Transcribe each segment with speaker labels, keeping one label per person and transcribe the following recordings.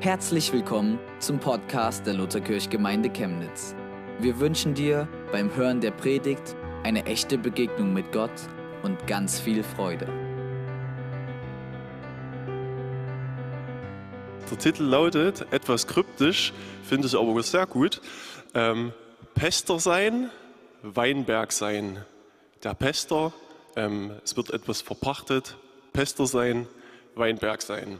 Speaker 1: Herzlich willkommen zum Podcast der Lutherkirchgemeinde Chemnitz. Wir wünschen dir beim Hören der Predigt eine echte Begegnung mit Gott und ganz viel Freude.
Speaker 2: Der Titel lautet, etwas kryptisch, finde ich aber sehr gut, ähm, Pester sein, Weinberg sein. Der Pester, ähm, es wird etwas verpachtet, Pester sein, Weinberg sein.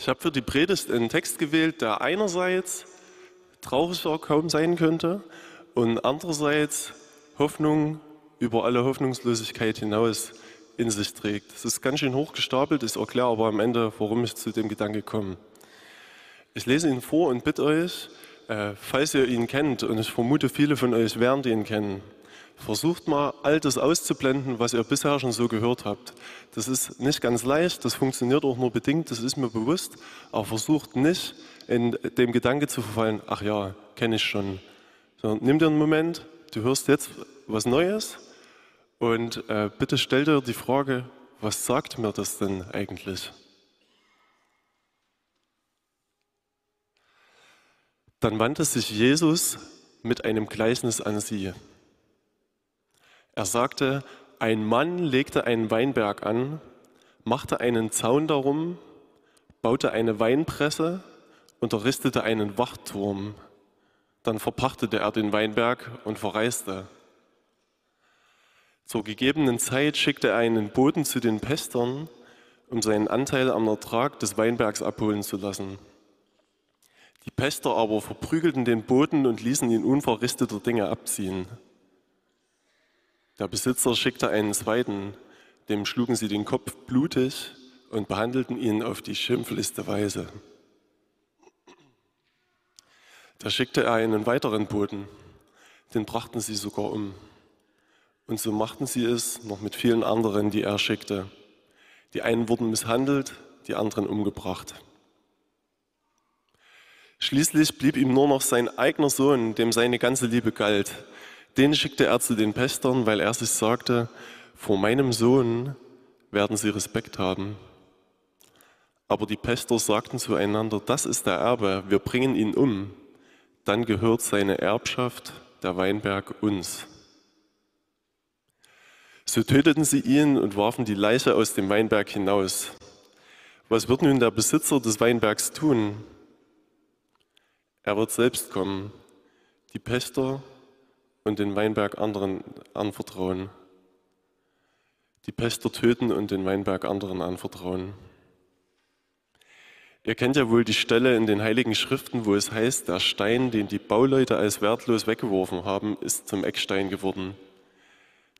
Speaker 2: Ich habe für die Predigt einen Text gewählt, der einerseits trauriger kaum sein könnte und andererseits Hoffnung über alle Hoffnungslosigkeit hinaus in sich trägt. Es ist ganz schön hochgestapelt, ich erkläre aber am Ende, warum ich zu dem Gedanke komme. Ich lese ihn vor und bitte euch, äh, falls ihr ihn kennt, und ich vermute, viele von euch werden ihn kennen, versucht mal all das auszublenden, was ihr bisher schon so gehört habt. Das ist nicht ganz leicht, das funktioniert auch nur bedingt, das ist mir bewusst, aber versucht nicht in dem Gedanke zu verfallen, ach ja, kenne ich schon. Sondern nimm dir einen Moment, du hörst jetzt was Neues und äh, bitte stell dir die Frage, was sagt mir das denn eigentlich? Dann wandte sich Jesus mit einem Gleichnis an sie. Er sagte, ein Mann legte einen Weinberg an, machte einen Zaun darum, baute eine Weinpresse und errichtete einen Wachturm. Dann verpachtete er den Weinberg und verreiste. Zur gegebenen Zeit schickte er einen Boten zu den Pestern, um seinen Anteil am Ertrag des Weinbergs abholen zu lassen. Die Pester aber verprügelten den Boden und ließen ihn unverrichteter Dinge abziehen. Der Besitzer schickte einen zweiten, dem schlugen sie den Kopf blutig und behandelten ihn auf die schimpflichste Weise. Da schickte er einen weiteren Boten, den brachten sie sogar um. Und so machten sie es noch mit vielen anderen, die er schickte. Die einen wurden misshandelt, die anderen umgebracht. Schließlich blieb ihm nur noch sein eigener Sohn, dem seine ganze Liebe galt. Den schickte er zu den Pestern, weil er sich sagte, vor meinem Sohn werden sie Respekt haben. Aber die Pester sagten zueinander, das ist der Erbe, wir bringen ihn um. Dann gehört seine Erbschaft, der Weinberg, uns. So töteten sie ihn und warfen die Leiche aus dem Weinberg hinaus. Was wird nun der Besitzer des Weinbergs tun? Er wird selbst kommen, die Pester und den Weinberg anderen anvertrauen. Die Pester töten und den Weinberg anderen anvertrauen. Ihr kennt ja wohl die Stelle in den Heiligen Schriften, wo es heißt, der Stein, den die Bauleute als wertlos weggeworfen haben, ist zum Eckstein geworden.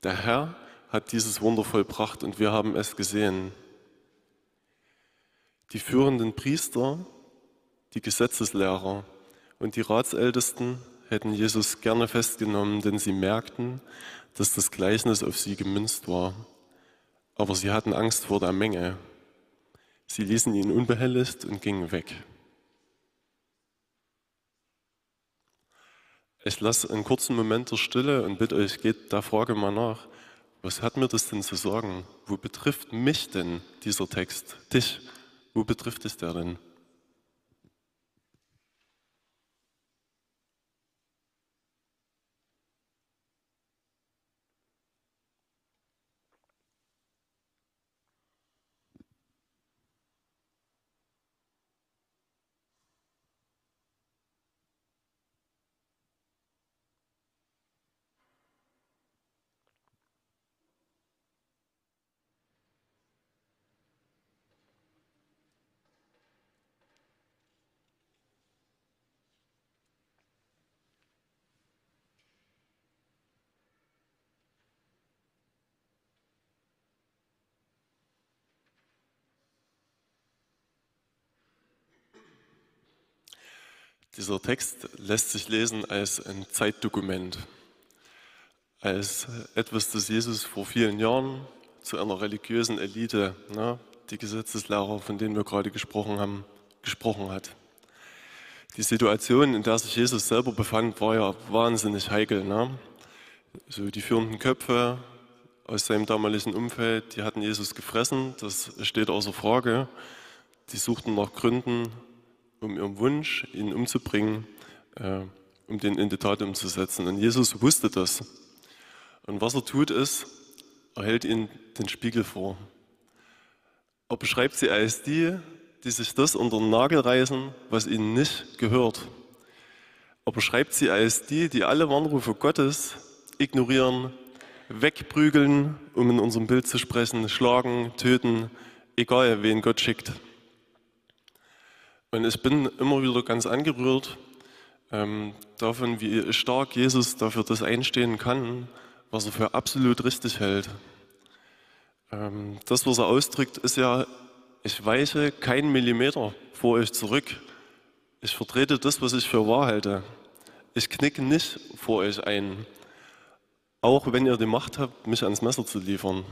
Speaker 2: Der Herr hat dieses Wunder vollbracht und wir haben es gesehen. Die führenden Priester, die Gesetzeslehrer, und die Ratsältesten hätten Jesus gerne festgenommen, denn sie merkten, dass das Gleichnis auf sie gemünzt war. Aber sie hatten Angst vor der Menge. Sie ließen ihn unbehelligt und gingen weg. Ich lasse einen kurzen Moment der Stille und bitte euch, geht der Frage mal nach, was hat mir das denn zu sagen? Wo betrifft mich denn dieser Text? Dich? Wo betrifft es der denn? Dieser Text lässt sich lesen als ein Zeitdokument, als etwas, das Jesus vor vielen Jahren zu einer religiösen Elite, ne, die Gesetzeslehrer, von denen wir gerade gesprochen haben, gesprochen hat. Die Situation, in der sich Jesus selber befand, war ja wahnsinnig heikel. Ne? So die führenden Köpfe aus seinem damaligen Umfeld, die hatten Jesus gefressen, das steht außer Frage. Die suchten nach Gründen, um ihren Wunsch, ihn umzubringen, äh, um den in die Tat umzusetzen. Und Jesus wusste das. Und was er tut, ist, er hält ihnen den Spiegel vor. Er beschreibt sie als die, die sich das unter den Nagel reißen, was ihnen nicht gehört. Er beschreibt sie als die, die alle Warnrufe Gottes ignorieren, wegprügeln, um in unserem Bild zu sprechen, schlagen, töten, egal wen Gott schickt. Und ich bin immer wieder ganz angerührt ähm, davon, wie stark Jesus dafür das einstehen kann, was er für absolut richtig hält. Ähm, das, was er ausdrückt, ist ja, ich weiche keinen Millimeter vor euch zurück. Ich vertrete das, was ich für wahr halte. Ich knicke nicht vor euch ein, auch wenn ihr die Macht habt, mich ans Messer zu liefern.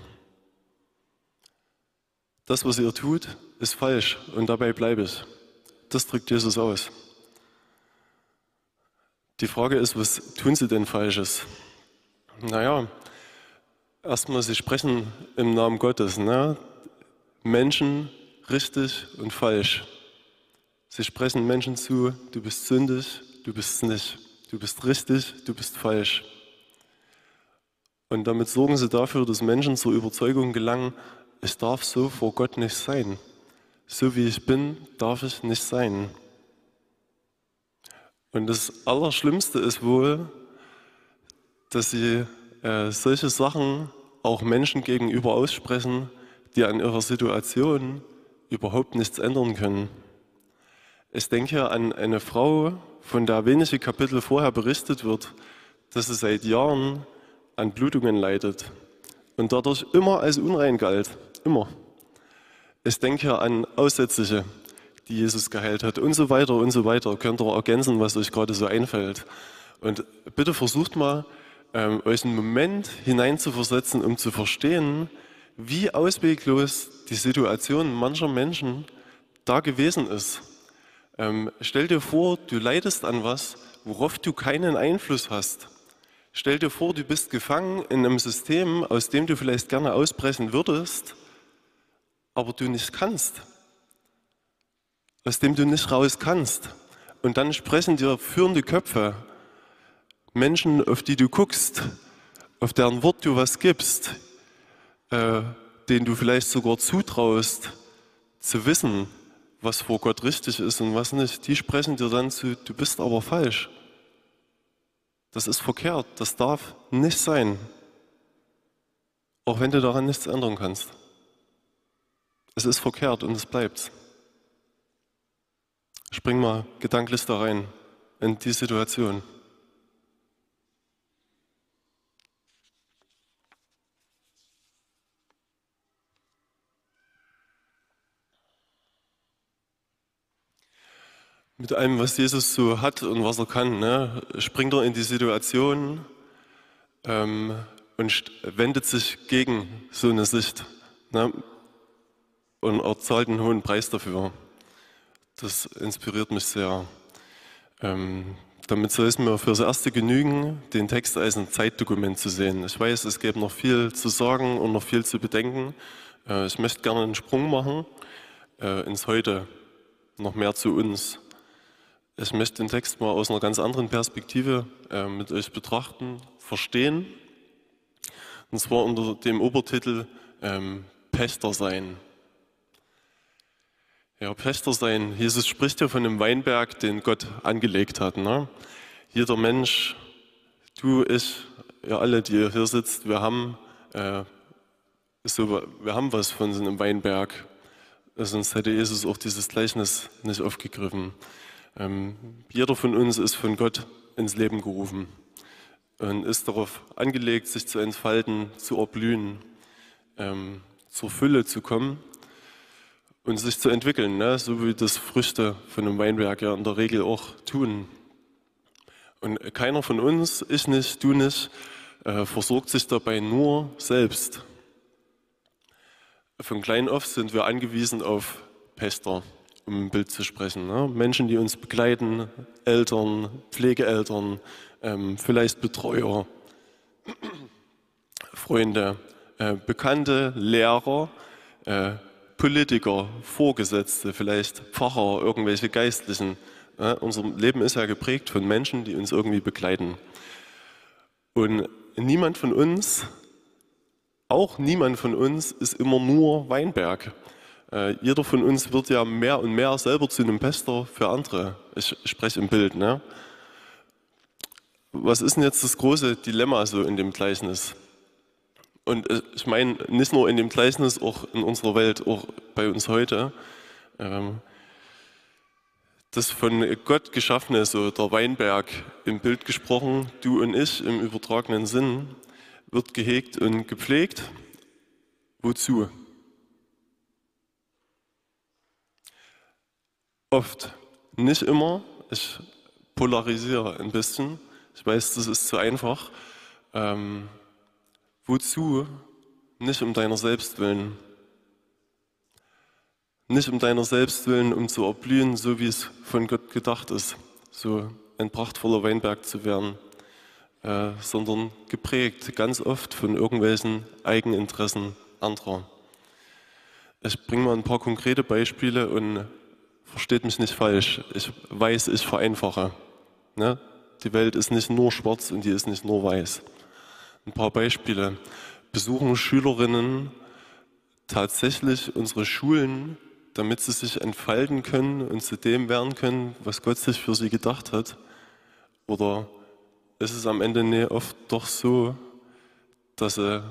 Speaker 2: Das, was ihr tut, ist falsch und dabei bleibe ich. Das drückt Jesus aus. Die Frage ist, was tun sie denn Falsches? Naja, erstmal, sie sprechen im Namen Gottes. Ne? Menschen richtig und falsch. Sie sprechen Menschen zu, du bist sündig, du bist nicht. Du bist richtig, du bist falsch. Und damit sorgen sie dafür, dass Menschen zur Überzeugung gelangen, es darf so vor Gott nicht sein. So wie ich bin, darf ich nicht sein. Und das Allerschlimmste ist wohl, dass sie äh, solche Sachen auch Menschen gegenüber aussprechen, die an ihrer Situation überhaupt nichts ändern können. Ich denke an eine Frau, von der wenige Kapitel vorher berichtet wird, dass sie seit Jahren an Blutungen leidet und dadurch immer als unrein galt. Immer. Ich denke an Aussätzliche, die Jesus geheilt hat und so weiter und so weiter. Könnt ihr ergänzen, was euch gerade so einfällt. Und bitte versucht mal, ähm, euch einen Moment hineinzuversetzen, um zu verstehen, wie ausweglos die Situation mancher Menschen da gewesen ist. Ähm, stell dir vor, du leidest an was, worauf du keinen Einfluss hast. Stell dir vor, du bist gefangen in einem System, aus dem du vielleicht gerne ausbrechen würdest, aber du nicht kannst. Aus dem du nicht raus kannst. Und dann sprechen dir führende Köpfe, Menschen, auf die du guckst, auf deren Wort du was gibst, äh, denen du vielleicht sogar zutraust, zu wissen, was vor Gott richtig ist und was nicht, die sprechen dir dann zu, du bist aber falsch. Das ist verkehrt, das darf nicht sein. Auch wenn du daran nichts ändern kannst. Es ist verkehrt und es bleibt. Spring mal gedanklich da rein in die Situation. mit allem, was Jesus so hat und was er kann, ne, springt er in die Situation ähm, und wendet sich gegen so eine Sicht. Ne, und er zahlt einen hohen Preis dafür. Das inspiriert mich sehr. Ähm, damit soll es mir fürs Erste genügen, den Text als ein Zeitdokument zu sehen. Ich weiß, es gäbe noch viel zu sagen und noch viel zu bedenken. Äh, ich möchte gerne einen Sprung machen äh, ins Heute, noch mehr zu uns. Ich möchte den Text mal aus einer ganz anderen Perspektive äh, mit euch betrachten, verstehen. Und zwar unter dem Obertitel ähm, Pächter sein. Ja, Pächter sein. Jesus spricht ja von einem Weinberg, den Gott angelegt hat. Ne? Jeder Mensch, du, ich, ja alle, die hier sitzt, wir haben, äh, so, wir haben was von so einem Weinberg. Sonst hätte Jesus auch dieses Gleichnis nicht aufgegriffen. Ähm, jeder von uns ist von Gott ins Leben gerufen und ist darauf angelegt, sich zu entfalten, zu erblühen, ähm, zur Fülle zu kommen und sich zu entwickeln, ne? so wie das Früchte von einem Weinberg ja in der Regel auch tun. Und keiner von uns, ich nicht, du nicht, äh, versorgt sich dabei nur selbst. Von klein auf sind wir angewiesen auf Pester um ein Bild zu sprechen. Ne? Menschen, die uns begleiten, Eltern, Pflegeeltern, ähm, vielleicht Betreuer, Freunde, äh, Bekannte, Lehrer, äh, Politiker, Vorgesetzte, vielleicht Pfarrer, irgendwelche Geistlichen. Ja, unser Leben ist ja geprägt von Menschen, die uns irgendwie begleiten. Und niemand von uns, auch niemand von uns ist immer nur Weinberg. Äh, jeder von uns wird ja mehr und mehr selber zu einem Pester für andere. Ich spreche im Bild. Ne? Was ist denn jetzt das große Dilemma so in dem Gleichnis? Und äh, ich meine, nicht nur in dem Gleichnis, auch in unserer Welt, auch bei uns heute. Ähm, das von Gott geschaffene, so der Weinberg im Bild gesprochen, du und ich im übertragenen Sinn, wird gehegt und gepflegt. Wozu? Oft, nicht immer. Ich polarisiere ein bisschen. Ich weiß, das ist zu einfach. Ähm, wozu? Nicht um deiner selbst willen. Nicht um deiner selbst willen, um zu erblühen, so wie es von Gott gedacht ist, so ein prachtvoller Weinberg zu werden, äh, sondern geprägt ganz oft von irgendwelchen Eigeninteressen anderer. Ich bringe mal ein paar konkrete Beispiele und versteht mich nicht falsch. Ich weiß, ich vereinfache. Ne? Die Welt ist nicht nur schwarz und die ist nicht nur weiß. Ein paar Beispiele. Besuchen Schülerinnen tatsächlich unsere Schulen, damit sie sich entfalten können und zu dem werden können, was Gott sich für sie gedacht hat? Oder ist es am Ende nee, oft doch so, dass sie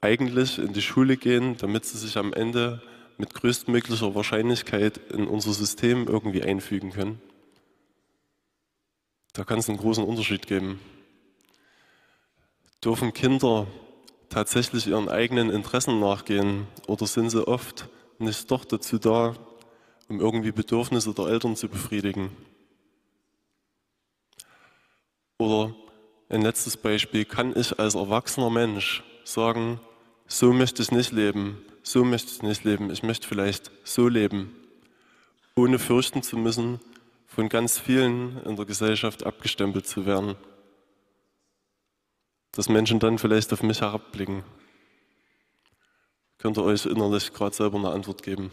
Speaker 2: eigentlich in die Schule gehen, damit sie sich am Ende mit größtmöglicher Wahrscheinlichkeit in unser System irgendwie einfügen können. Da kann es einen großen Unterschied geben. Dürfen Kinder tatsächlich ihren eigenen Interessen nachgehen oder sind sie oft nicht doch dazu da, um irgendwie Bedürfnisse der Eltern zu befriedigen? Oder ein letztes Beispiel, kann ich als erwachsener Mensch sagen, so möchte ich nicht leben, so möchte ich nicht leben, ich möchte vielleicht so leben, ohne fürchten zu müssen, von ganz vielen in der Gesellschaft abgestempelt zu werden. Dass Menschen dann vielleicht auf mich herabblicken. Könnt ihr euch innerlich gerade selber eine Antwort geben?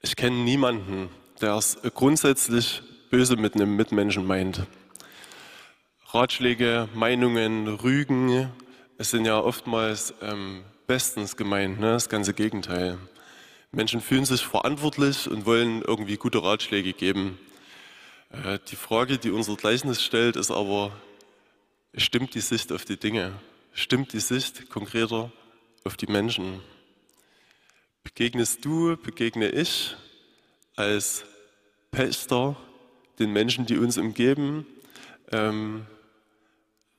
Speaker 2: Ich kenne niemanden, der es grundsätzlich böse mit einem Mitmenschen meint. Ratschläge, Meinungen, Rügen, es sind ja oftmals ähm, bestens gemeint, ne? das ganze Gegenteil. Menschen fühlen sich verantwortlich und wollen irgendwie gute Ratschläge geben. Äh, die Frage, die unser Gleichnis stellt, ist aber, stimmt die Sicht auf die Dinge? Stimmt die Sicht konkreter auf die Menschen? Begegnest du, begegne ich als Pächter den Menschen, die uns umgeben, ähm,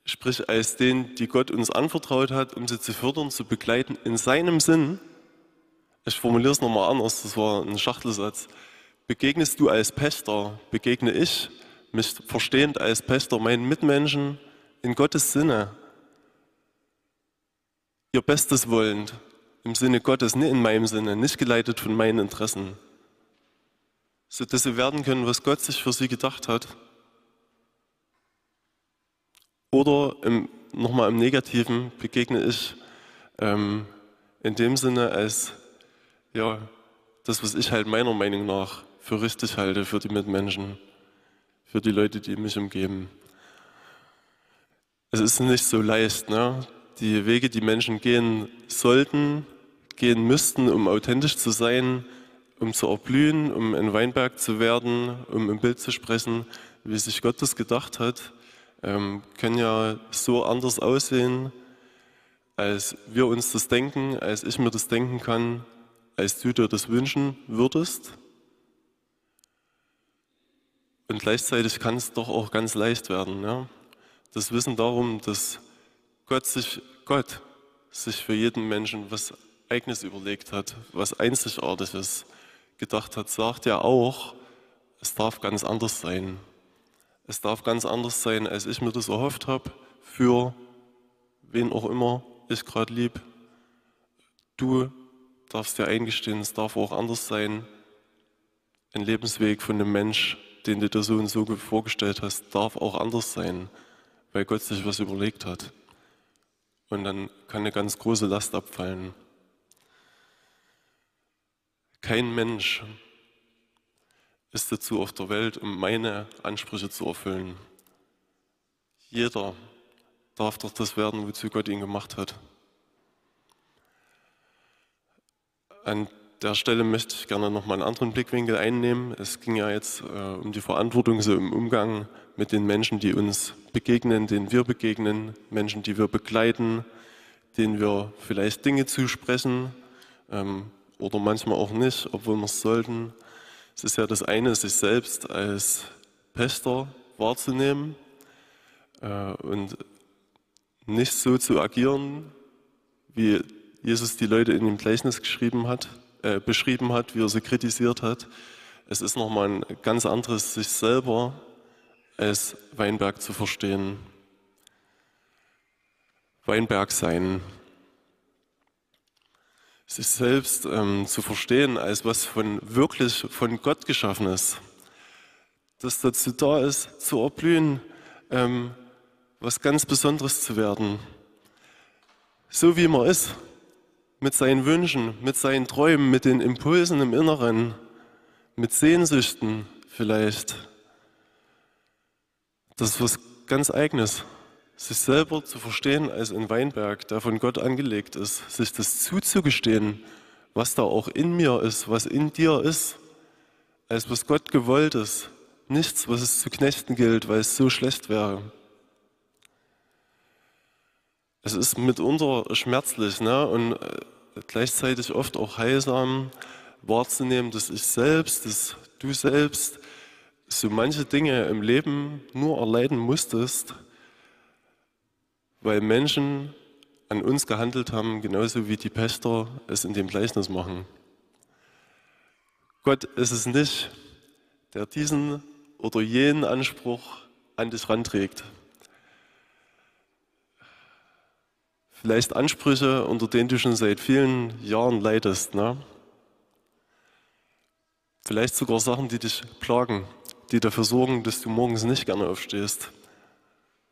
Speaker 2: sprich als den, die Gott uns anvertraut hat, um sie zu fördern, zu begleiten, in seinem Sinn, ich formuliere es nochmal anders, das war ein Schachtelsatz, begegnest du als Pächter, begegne ich, mich verstehend als Pächter, meinen Mitmenschen in Gottes Sinne, ihr Bestes wollend, im Sinne Gottes, nicht in meinem Sinne, nicht geleitet von meinen Interessen, sodass sie werden können, was Gott sich für sie gedacht hat. Oder nochmal im Negativen begegne ich ähm, in dem Sinne als ja, das, was ich halt meiner Meinung nach für richtig halte für die Mitmenschen, für die Leute, die mich umgeben. Es ist nicht so leicht, ne? die Wege, die Menschen gehen sollten, gehen müssten, um authentisch zu sein, um zu erblühen, um ein Weinberg zu werden, um im Bild zu sprechen, wie sich Gott das gedacht hat ähm, können ja so anders aussehen, als wir uns das denken, als ich mir das denken kann, als du dir das wünschen würdest. Und gleichzeitig kann es doch auch ganz leicht werden. Ja? Das Wissen darum, dass Gott sich, Gott sich für jeden Menschen was Eigenes überlegt hat, was Einzigartiges gedacht hat, sagt ja auch, es darf ganz anders sein. Es darf ganz anders sein, als ich mir das erhofft habe, für wen auch immer ich gerade lieb. Du darfst dir eingestehen, es darf auch anders sein. Ein Lebensweg von einem Mensch, den du dir so und so vorgestellt hast, darf auch anders sein. weil Gott sich was überlegt hat. Und dann kann eine ganz große Last abfallen. Kein Mensch ist dazu auf der Welt, um meine Ansprüche zu erfüllen. Jeder darf doch das werden, wozu Gott ihn gemacht hat. An der Stelle möchte ich gerne noch mal einen anderen Blickwinkel einnehmen. Es ging ja jetzt äh, um die Verantwortung so im Umgang mit den Menschen, die uns begegnen, denen wir begegnen, Menschen, die wir begleiten, denen wir vielleicht Dinge zusprechen ähm, oder manchmal auch nicht, obwohl wir es sollten. Es ist ja das eine, sich selbst als Pester wahrzunehmen äh, und nicht so zu agieren, wie Jesus die Leute in dem Gleichnis geschrieben hat, äh, beschrieben hat, wie er sie kritisiert hat. Es ist nochmal ein ganz anderes, sich selber als Weinberg zu verstehen. Weinberg sein. Sich selbst ähm, zu verstehen als was von wirklich von Gott geschaffen ist. Das dazu da ist, zu erblühen, ähm, was ganz Besonderes zu werden. So wie man ist, mit seinen Wünschen, mit seinen Träumen, mit den Impulsen im Inneren, mit Sehnsüchten vielleicht. Das ist was ganz Eigenes. Sich selber zu verstehen als ein Weinberg, der von Gott angelegt ist, sich das zuzugestehen, was da auch in mir ist, was in dir ist, als was Gott gewollt ist. Nichts, was es zu knechten gilt, weil es so schlecht wäre. Es ist mitunter schmerzlich ne? und äh, gleichzeitig oft auch heilsam wahrzunehmen, dass ich selbst, dass du selbst so manche Dinge im Leben nur erleiden musstest, weil Menschen an uns gehandelt haben, genauso wie die Pächter es in dem Gleichnis machen. Gott ist es nicht, der diesen oder jenen Anspruch an dich ranträgt. Vielleicht Ansprüche, unter denen du schon seit vielen Jahren leidest. Ne? Vielleicht sogar Sachen, die dich plagen, die dafür sorgen, dass du morgens nicht gerne aufstehst.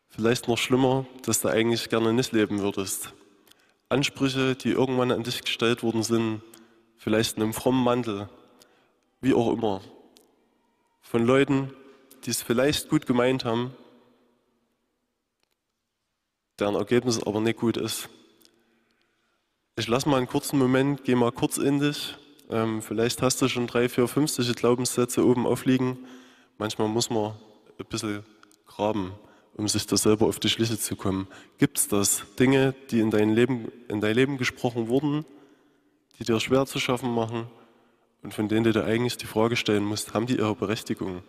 Speaker 2: Vielleicht noch schlimmer, dass du eigentlich gerne nicht leben würdest. Ansprüche, die irgendwann an dich gestellt worden sind, vielleicht in einem frommen Mantel, wie auch immer. Von Leuten, die es vielleicht gut gemeint haben, deren Ergebnis aber nicht gut ist. Ich lasse mal einen kurzen Moment, gehe mal kurz in dich. Ähm, vielleicht hast du schon drei, vier, fünf solche Glaubenssätze oben aufliegen. Manchmal muss man ein bisschen graben, um sich da selber auf die Schliche zu kommen. Gibt es das? Dinge, die in dein, Leben, in dein Leben gesprochen wurden, die dir schwer zu schaffen machen und von denen du dir eigentlich die Frage stellen musst, haben die ihre Berechtigung?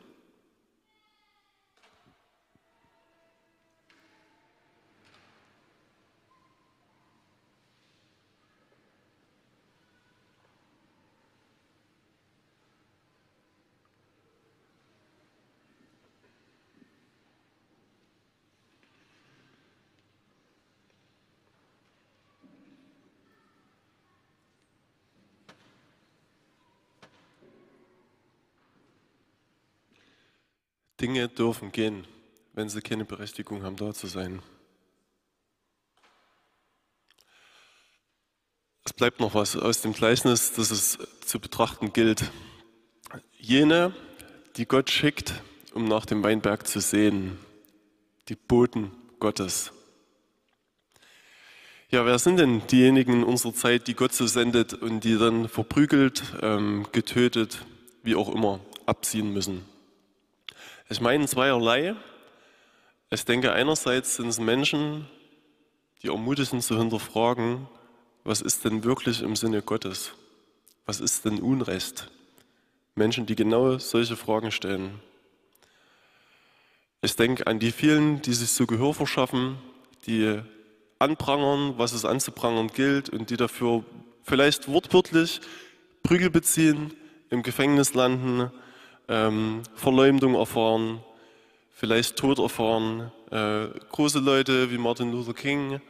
Speaker 2: Dinge dürfen gehen, wenn sie keine Berechtigung haben, da zu sein. Es bleibt noch was aus dem Gleichnis, das es zu betrachten gilt. Jene, die Gott schickt, um nach dem Weinberg zu sehen, die Boten Gottes. Ja, wer sind denn diejenigen in unserer Zeit, die Gott so sendet und die dann verprügelt, ähm, getötet, wie auch immer, abziehen müssen? Ich meine zweierlei. Ich denke, einerseits sind es Menschen, die ermutigen zu hinterfragen, was ist denn wirklich im Sinne Gottes? Was ist denn Unrecht? Menschen, die genau solche Fragen stellen. Ich denke an die vielen, die sich so Gehör verschaffen, die anprangern, was es anzuprangern gilt und die dafür vielleicht wortwörtlich Prügel beziehen, im Gefängnis landen, ähm, Verleumdung erfahren, vielleicht Tod erfahren. Äh, große Leute wie Martin Luther King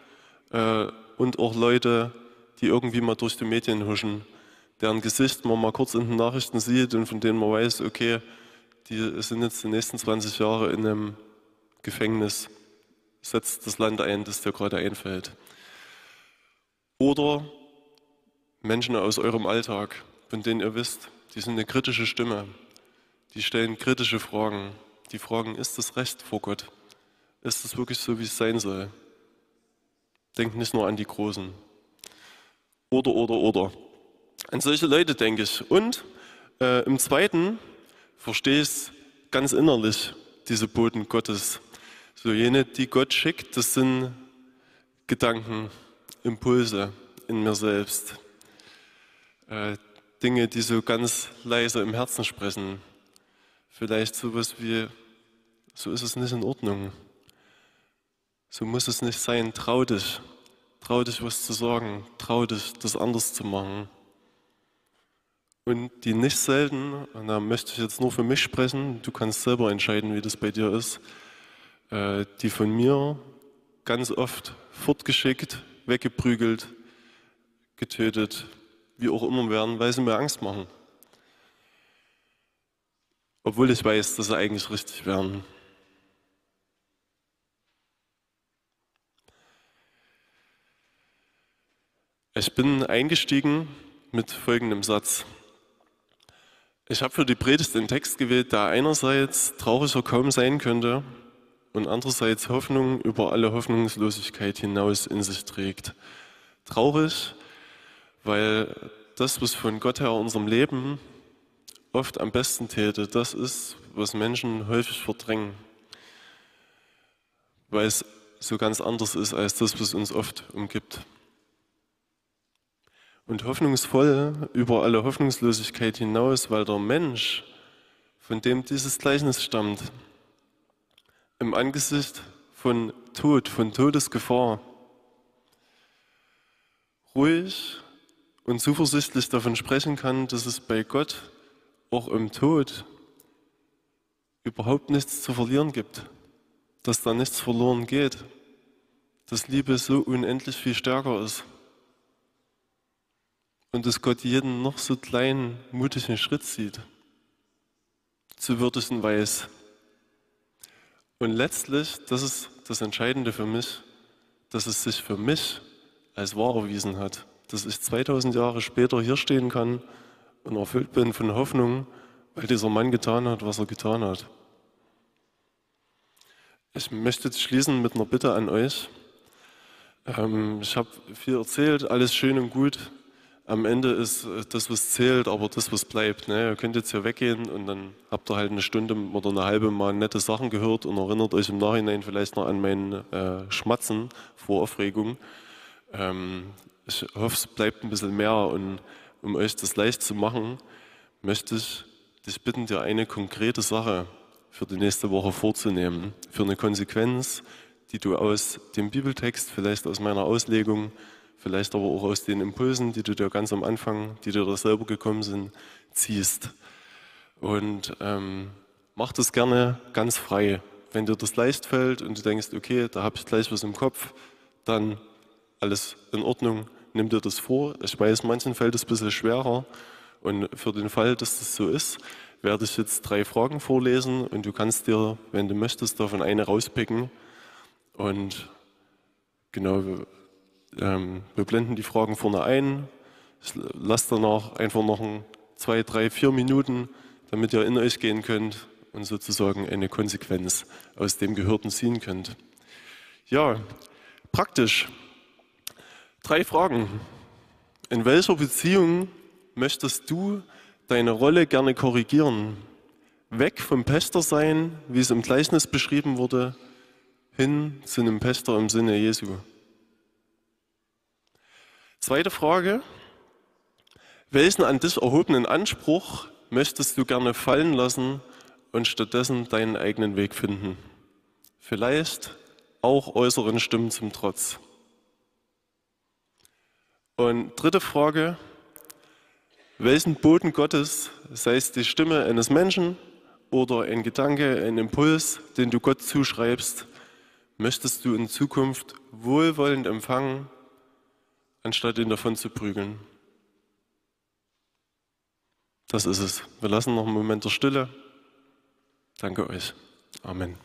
Speaker 2: äh, und auch Leute, die irgendwie mal durch die Medien huschen, deren Gesicht man mal kurz in den Nachrichten sieht und von denen man weiß, okay, die sind jetzt die nächsten 20 Jahre in einem Gefängnis. setzt das Land ein, das dir gerade einfällt. Oder Menschen aus eurem Alltag, von denen ihr wisst, die sind eine kritische Stimme, die stellen kritische Fragen. Die fragen, ist das Recht vor Gott? Ist es wirklich so, wie es sein soll? Denkt nicht nur an die Großen. Oder, oder, oder. An solche Leute denke ich. Und äh, im Zweiten verstehe ich es ganz innerlich, diese Boten Gottes. So jene, die Gott schickt, das sind Gedanken, Impulse in mir selbst. Äh, Dinge, die so ganz leise im Herzen sprechen. Vielleicht sowas wie, so ist es nicht in Ordnung. So muss es nicht sein. Trau dich. Trau dich, was zu sagen. Trau dich, das anders zu machen. Und die nicht selten, und da möchte ich jetzt nur für mich sprechen, du kannst selber entscheiden, wie das bei dir ist, äh, die von mir ganz oft fortgeschickt, weggeprügelt, getötet, wie auch immer werden, weil sie mir Angst machen. Obwohl ich weiß, dass sie eigentlich richtig wären. Ich bin eingestiegen mit folgendem Satz. Ich habe für die Predigt den Text gewählt, der einerseits trauriger kaum sein könnte und andererseits Hoffnung über alle Hoffnungslosigkeit hinaus in sich trägt. Traurig, weil das, was von Gott her unserem Leben oft am besten täte, das ist, was Menschen häufig verdrängen, weil es so ganz anders ist als das, was uns oft umgibt. Und hoffnungsvoll über alle Hoffnungslosigkeit hinaus, weil der Mensch, von dem dieses Gleichnis stammt, im Angesicht von Tod, von Todesgefahr, ruhig und zuversichtlich davon sprechen kann, dass es bei Gott auch im Tod überhaupt nichts zu verlieren gibt, dass da nichts verloren geht, dass Liebe so unendlich viel stärker ist und dass Gott jeden noch so kleinen, mutigen Schritt sieht, zu würdigen weiß. Und letztlich, das ist das Entscheidende für mich, dass es sich für mich als wahr erwiesen hat dass ich 2000 Jahre später hier stehen kann und erfüllt bin von Hoffnung, weil dieser Mann getan hat, was er getan hat. Ich möchte schließen mit einer Bitte an euch. Ähm, ich habe viel erzählt, alles schön und gut. Am Ende ist das, was zählt, aber das, was bleibt. Ne? Ihr könnt jetzt hier weggehen und dann habt ihr halt eine Stunde oder eine halbe Mal nette Sachen gehört und erinnert euch im Nachhinein vielleicht noch an meinen äh, Schmatzen vor Aufregung. Ähm, ich hoffe, es bleibt ein bisschen mehr. Und um euch das leicht zu machen, möchte ich dich bitten, dir eine konkrete Sache für die nächste Woche vorzunehmen. Für eine Konsequenz, die du aus dem Bibeltext, vielleicht aus meiner Auslegung, vielleicht aber auch aus den Impulsen, die du dir ganz am Anfang, die dir da selber gekommen sind, ziehst. Und ähm, mach das gerne ganz frei. Wenn dir das leicht fällt und du denkst, okay, da habe ich gleich was im Kopf, dann alles in Ordnung, nimm dir das vor. Ich weiß, manchen fällt es ein bisschen schwerer. Und für den Fall, dass das so ist, werde ich jetzt drei Fragen vorlesen und du kannst dir, wenn du möchtest, davon eine rauspicken. Und genau, ähm, wir blenden die Fragen vorne ein. Ich lasse danach einfach noch ein, zwei, drei, vier Minuten, damit ihr in euch gehen könnt und sozusagen eine Konsequenz aus dem Gehörten ziehen könnt. Ja, praktisch. Drei Fragen. In welcher Beziehung möchtest du deine Rolle gerne korrigieren? Weg vom Pester sein, wie es im Gleichnis beschrieben wurde, hin zu einem Pester im Sinne Jesu. Zweite Frage. Welchen an dich erhobenen Anspruch möchtest du gerne fallen lassen und stattdessen deinen eigenen Weg finden? Vielleicht auch äußeren Stimmen zum Trotz. Und dritte Frage, welchen Boden Gottes, sei es die Stimme eines Menschen oder ein Gedanke, ein Impuls, den du Gott zuschreibst, möchtest du in Zukunft wohlwollend empfangen, anstatt ihn davon zu prügeln? Das ist es. Wir lassen noch einen Moment der Stille. Danke euch. Amen.